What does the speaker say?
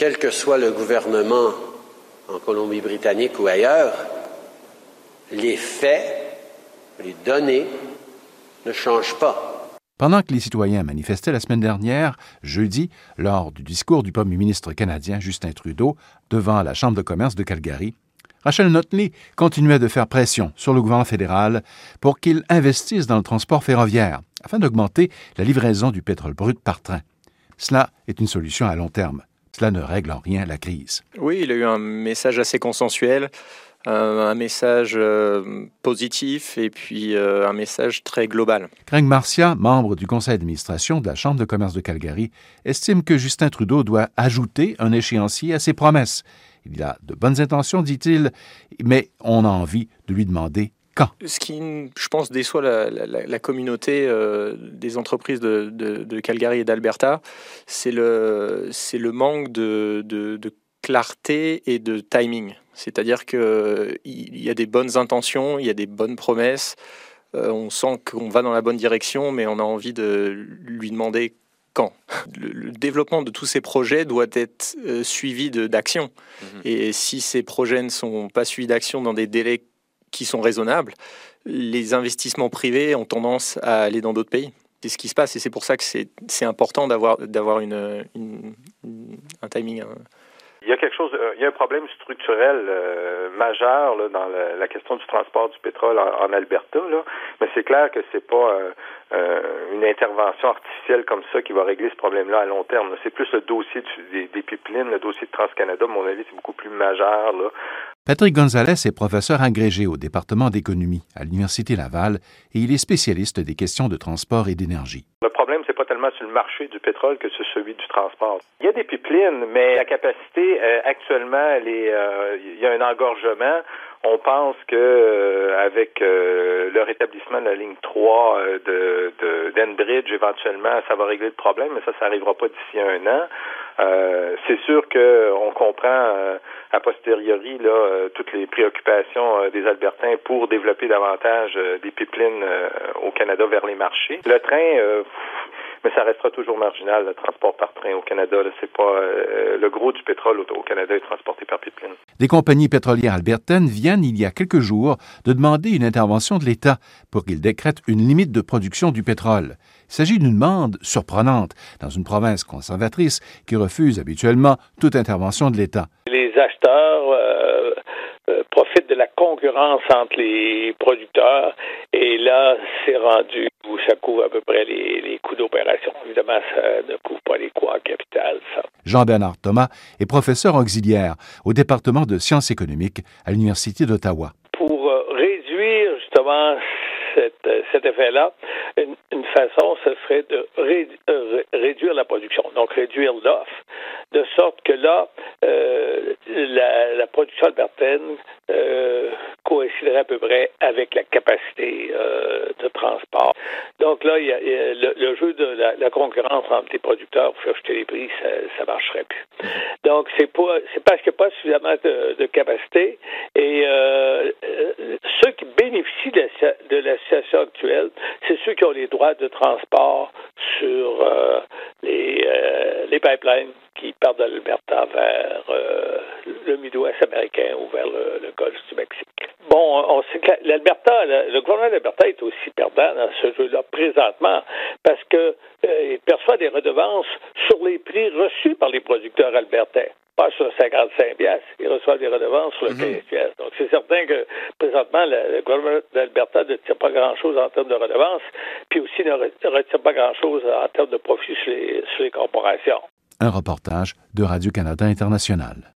quel que soit le gouvernement en Colombie-Britannique ou ailleurs, les faits, les données ne changent pas. Pendant que les citoyens manifestaient la semaine dernière, jeudi, lors du discours du premier ministre canadien Justin Trudeau devant la Chambre de commerce de Calgary, Rachel Notley continuait de faire pression sur le gouvernement fédéral pour qu'il investisse dans le transport ferroviaire afin d'augmenter la livraison du pétrole brut par train. Cela est une solution à long terme. Cela ne règle en rien la crise. Oui, il a eu un message assez consensuel, un message euh, positif et puis euh, un message très global. Craig Marcia, membre du conseil d'administration de la Chambre de commerce de Calgary, estime que Justin Trudeau doit ajouter un échéancier à ses promesses. Il a de bonnes intentions, dit-il, mais on a envie de lui demander ce qui, je pense, déçoit la, communauté euh, des entreprises de, Calgary et d'Alberta, c'est le, le manque de, clarté et de timing. C'est-à-dire qu'il y a des bonnes intentions, il y a des bonnes promesses, euh, on sent qu'on va dans la bonne direction, mais on a envie de lui demander quand. Le, développement de tous ces projets doit être euh, suivi d'actions. Mhm. Et si ces projets ne sont pas suivis d'actions dans des délais qui sont raisonnables, les investissements privés ont tendance à aller dans d'autres pays. C'est ce qui se passe et c'est pour ça que c'est important d'avoir une, une, un timing. Hein. Il y a quelque chose, euh, il y a un problème structurel euh, majeur dans la, question du transport du pétrole en, Alberta, mais c'est clair que c'est pas euh, une intervention artificielle comme ça qui va régler ce problème-là à long terme. C'est plus le dossier des, pipelines, le dossier de TransCanada, à mon avis, c'est beaucoup plus majeur. Patrick Gonzalez est professeur agrégé au département d'économie à l'Université Laval et il est spécialiste des questions de transport et d'énergie. Le problème, c'est pas tellement sur le marché du pétrole que sur celui du transport. Il y a des pipelines, mais la capacité euh, actuellement, euh, il y a un engorgement. On pense que euh, avec le rétablissement de la ligne 3 de, d'Enbridge, éventuellement, ça va régler le problème, mais ça, ça n'arrivera pas d'ici un an. C'est sûr qu'on comprend a posteriori là, toutes les préoccupations des Albertains pour développer davantage des pipelines au Canada vers les marchés. Le train, mais ça restera toujours marginal, le transport par train au Canada. C'est pas euh, le gros du pétrole au, Canada est transporté par pipeline. Des compagnies pétrolières albertaines viennent il y a quelques jours de demander une intervention de l'État pour qu'il décrète une limite de production du pétrole. Il s'agit d'une demande surprenante dans une province conservatrice qui refuse habituellement toute intervention de l'État. Les acheteurs euh, euh, profitent de la concurrence entre les producteurs et là, c'est rendu où ça couvre à peu près les, coûts d'opération. Évidemment, ça ne couvre pas les coûts en capital. Jean-Bernard Thomas est professeur auxiliaire au département de sciences économiques à l'Université d'Ottawa. Pour euh, réduire justement euh, cet effet-là, une, façon, ce serait de réduire la production, donc réduire l'offre, de sorte que là, la, la, production albertaine euh, coïnciderait à peu près avec la capacité euh, de transport. Donc là, le, jeu de la, concurrence entre les producteurs pour faire acheter les prix, ça, ne marcherait plus. Donc c'est parce qu'il n'y a pas suffisamment de, capacité et euh, ceux qui bénéficient de la, de la situation actuelle, c'est ceux qui ont les droits de transport sur les, les pipelines qui partent de l'Alberta vers le Midwest américain ou vers le, golfe du Mexique. Bon, on sait que l'Alberta, le, gouvernement d'Alberta est aussi perdant dans ce jeu-là présentement parce que euh, il perçoit des redevances sur les prix reçus par les producteurs albertains pas sur 55 pièces, ils reçoivent des redevances sur le 15 mhm. pièces. Donc, c'est certain que, présentement, le, gouvernement d'Alberta ne tire pas grand-chose en termes de redevances, puis aussi ne retire pas grand-chose en termes de profit sur les, sur les corporations. Un reportage de Radio-Canada International.